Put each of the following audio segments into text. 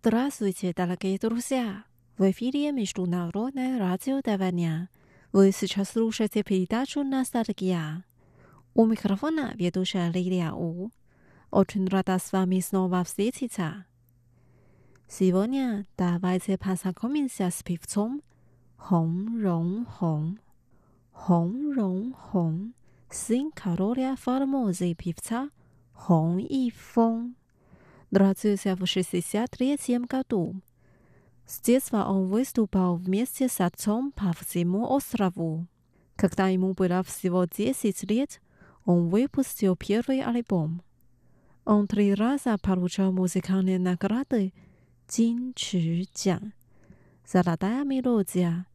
Здравствуйте, дорогие друзья! В эфире Международное радио Тайваня. Вы сейчас слушаете передачу «Ностальгия». У микрофона ведущая Лилия У. Очень рада с вами снова встретиться. Сегодня давайте познакомимся с певцом Хong Рong Хong. Хong Рong Хong – сын короля Формозы певца Хong Ифон. Родился в 63 году. С детства он выступал вместе с отцом по всему острову. Когда ему было всего 10 лет, он выпустил первый альбом. Он три раза получал музыкальные награды Jin Chu 奖 «Золотая мелодия»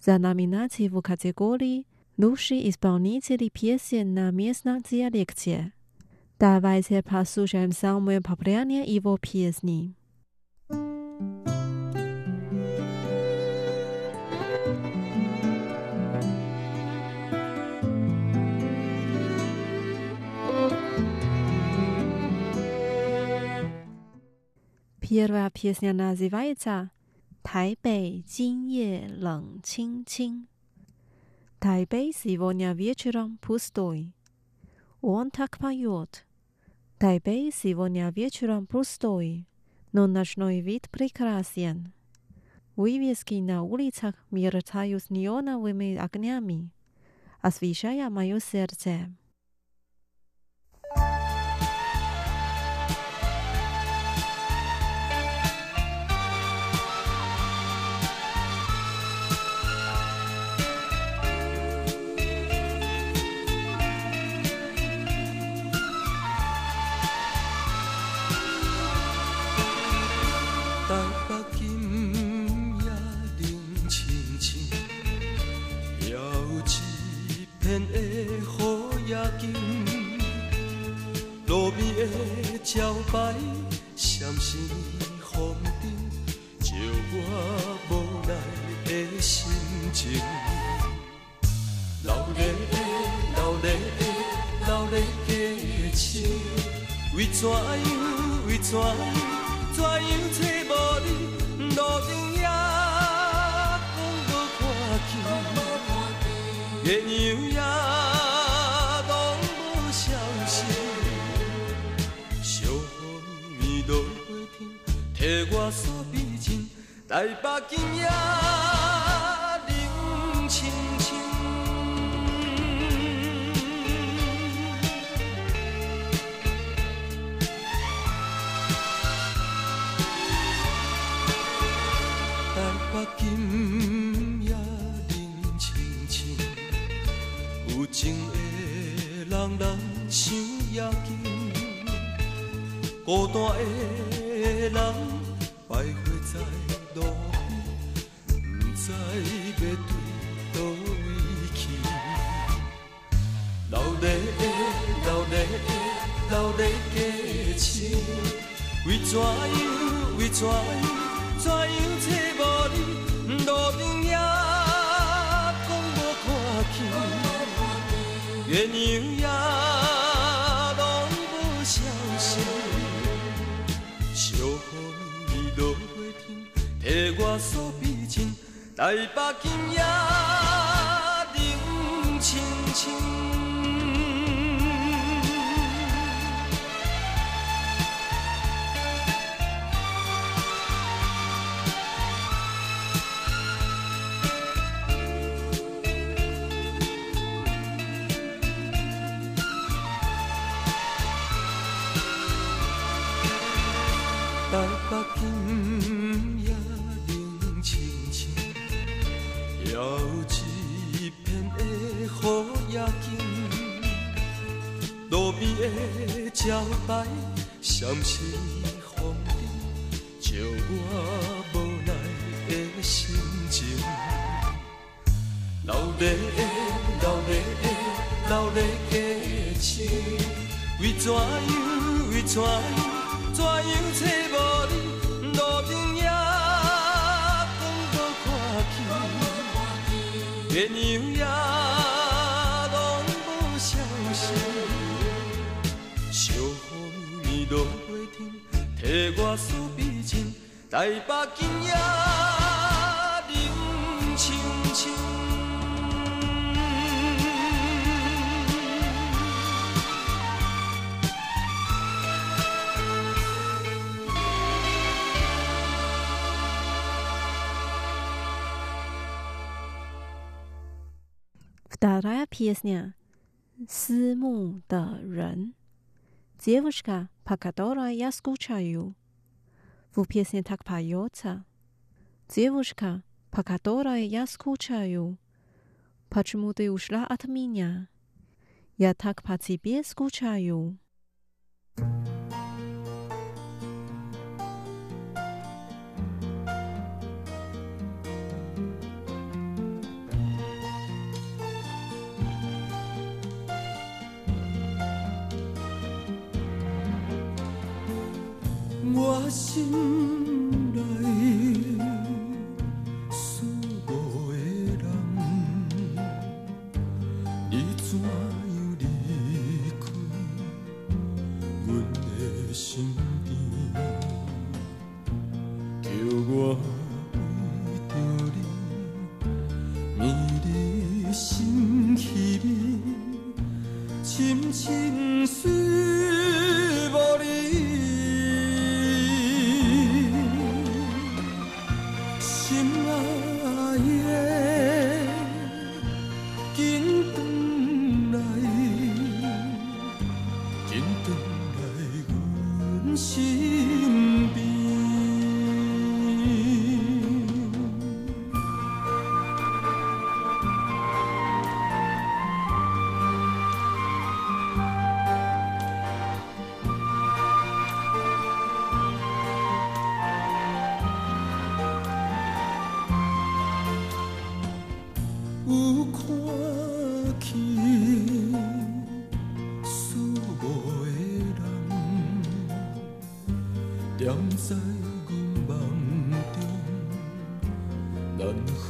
за номинации в категории «Лучший исполнитель песен на местном диалекте». Давайте послушаем самые популярные его песни. Первая песня называется «Тайбэй 今夜冷清清». Тайбэй сегодня вечером пустой. Он так поет. Тайбэй сегодня вечером пустой, но ночной вид прекрасен. Вывески на улицах мерцают неоновыми огнями, освещая мое сердце. 力的、努力的手，为怎样？为怎样？怎样找无你？路灯也讲无看见，月娘也拢无消息。小雨咪落过天，替我锁鼻枕，台北今夜。人来想也。孤单的人徘徊在路边，不知要对叨位去。老泪的，老泪的，老泪的情，为怎样，为怎样，怎样找无你？月娘呀拢无消息，小雨落袂停，替我诉悲情，在北京也冷清清。今夜冷清清，有一片的好夜景，路边的招牌闪烁风灯，照我无奈的心情。老李的老李的老李的妻，为怎样？为怎样？怎样找无你？路灯也光无看去，电影也拢无消息。小雨绵绵落袂停，替我诉悲情。台北今夜冷清清。песня «Симу да рен». По которой я скучаю. В песне так поется. Девушка, по которой я скучаю. Почему ты ушла от меня? Я так по тебе скучаю. thank you 心。站在阮梦中，难分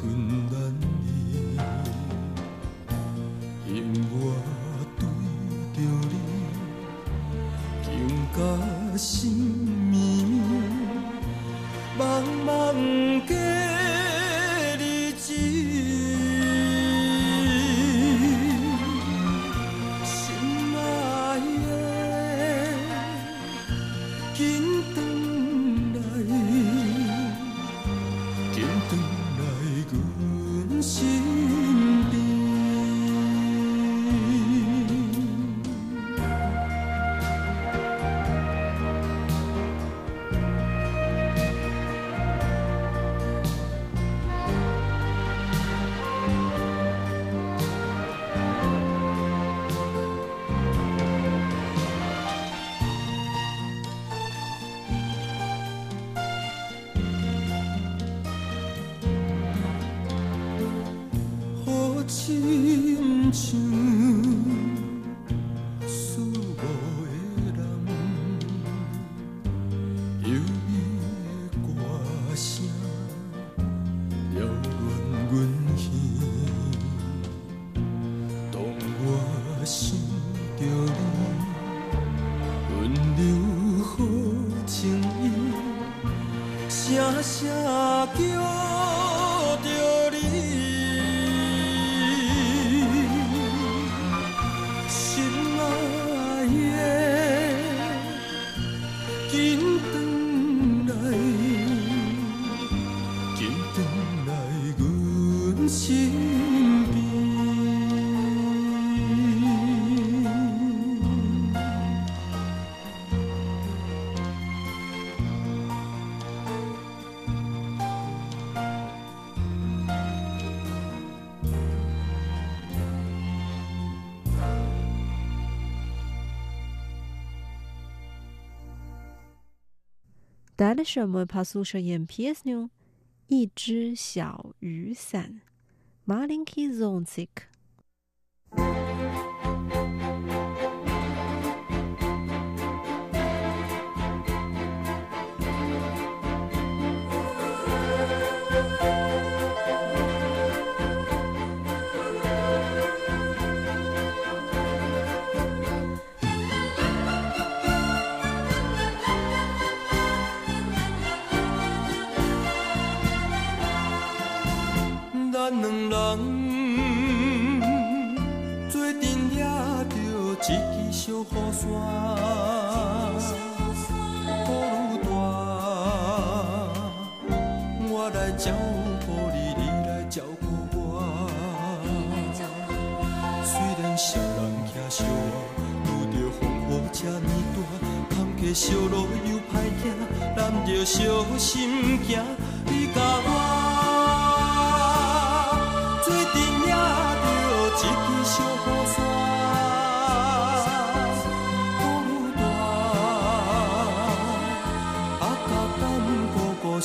Dann schon passu schon ein Piesnu. 一只小雨伞。Malinki zonzik.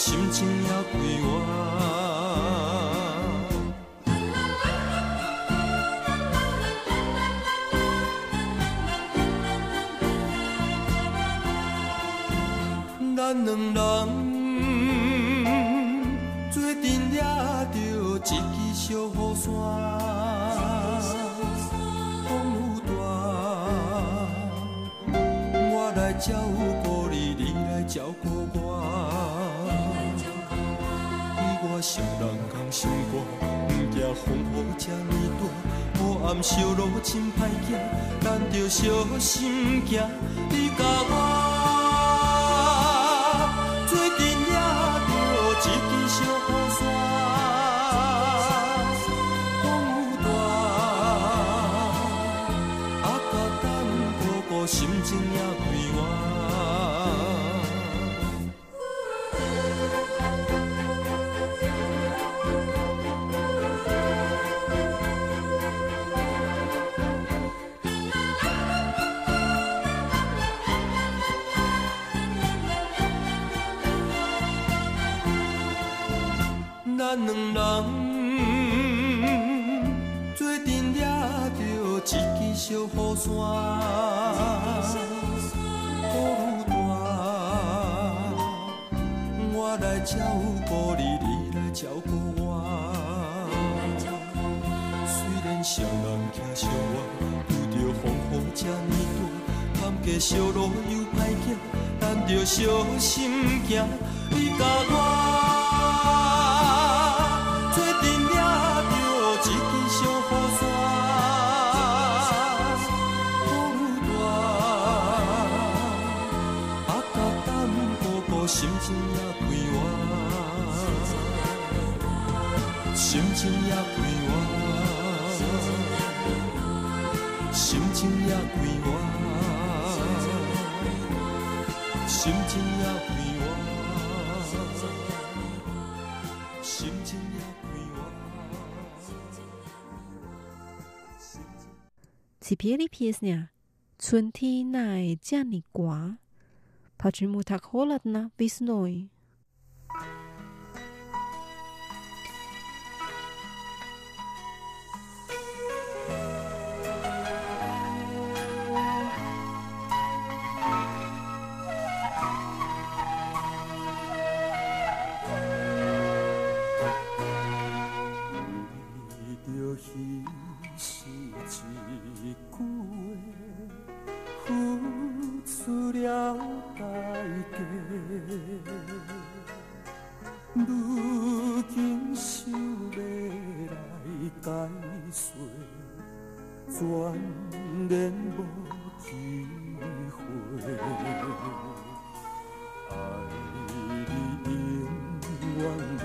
心情要你我双人同心肝，不惊风雨这呢大，黑暗小路真歹行，咱着小心行。你甲我。做阵抓着一支小雨伞，风雨大，啊，甲胆顾顾，心情也咱两人做阵抓着一支小雨伞，雨愈大，我来照顾你，你来照顾我。虽然双人骑小我，遇着风雨这呢大，坎坷小路又歹行，咱着小心行。你甲我。心情也归我心情也归心情也心情也春天来这么寒 party moon 热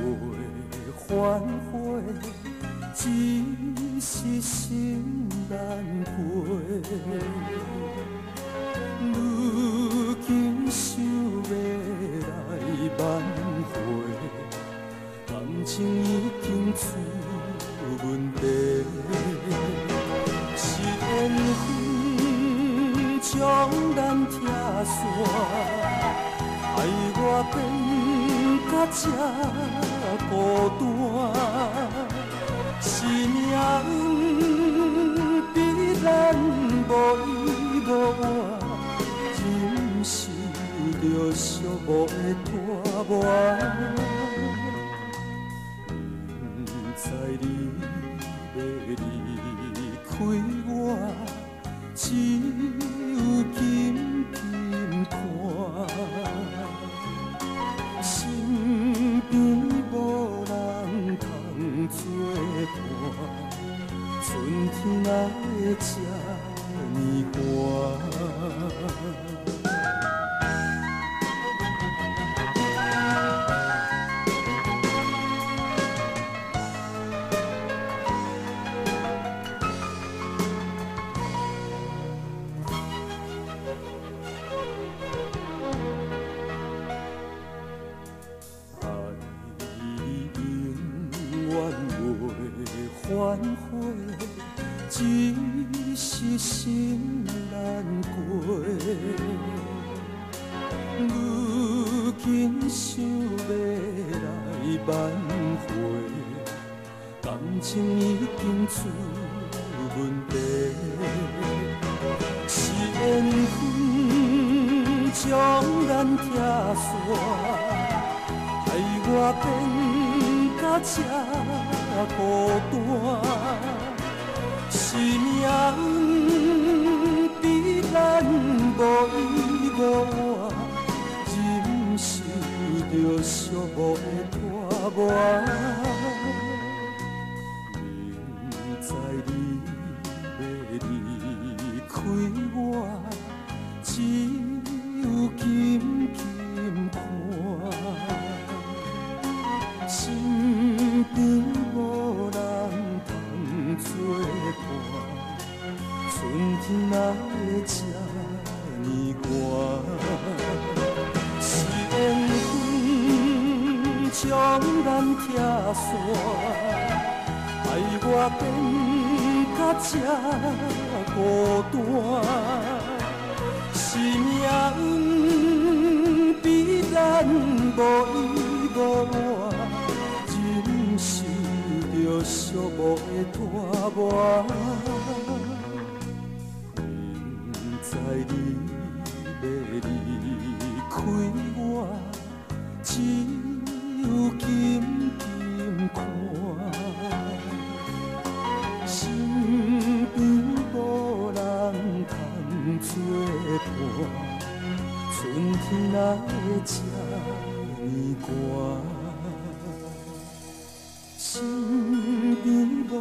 袂反悔，只是心难陪。如今想要来挽回，感情已经出问题。是缘分将咱拆散。爱我变甲这孤单，是命比咱无依无靠，忍受着寂寞的拖磨。不知你要离开我，只有紧紧看。春天哪会这呢寒？寂寞的拖磨。明知你要离开我，只有紧紧看，心边无人通作。春天哪将咱拆散，害我变甲这孤单。是命运比咱无依无靠，忍受着寂寞的拖磨。明知你要离开我，只有紧紧看，身边无人通作伴，春天哪会这呢寒？身边无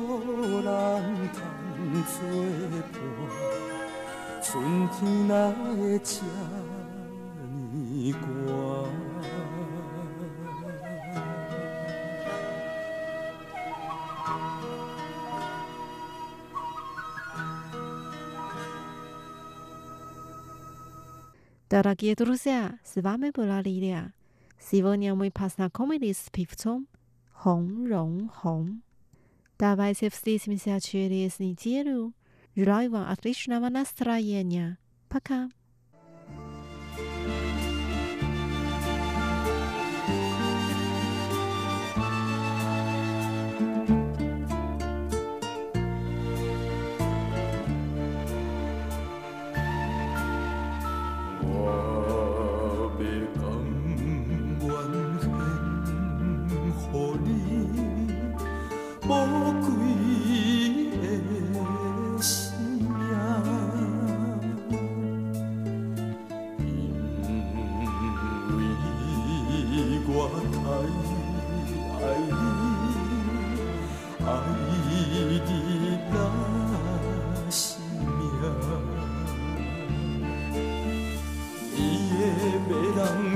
人通作伴。春天哪会这呢寒？Дорогие друзья, с вами была Лилия. Сегодня мы познакомились с певцом Хong Рong Хong. Давайте встретимся через неделю. Желаю вам отличного настроения. Пока.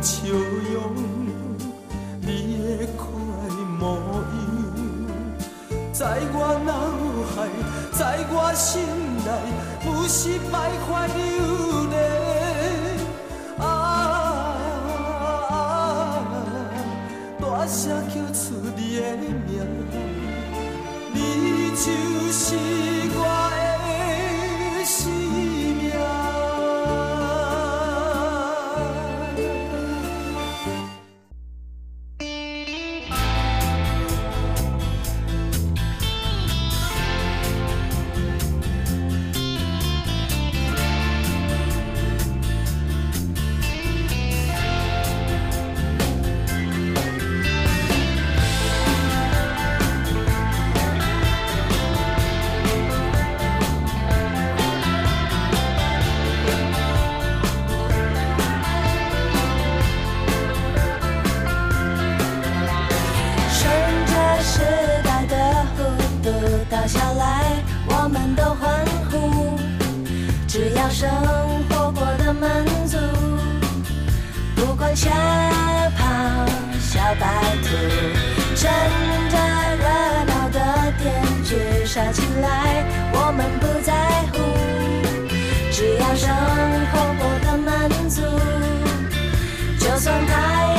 笑容，你的快模样，在我脑海，在我心内，不是徘徊流连。啊啊，大声叫出你的名，你就是车跑，小白兔，趁着热闹的天去耍起来，我们不在乎，只要生活过得满足，就算太阳。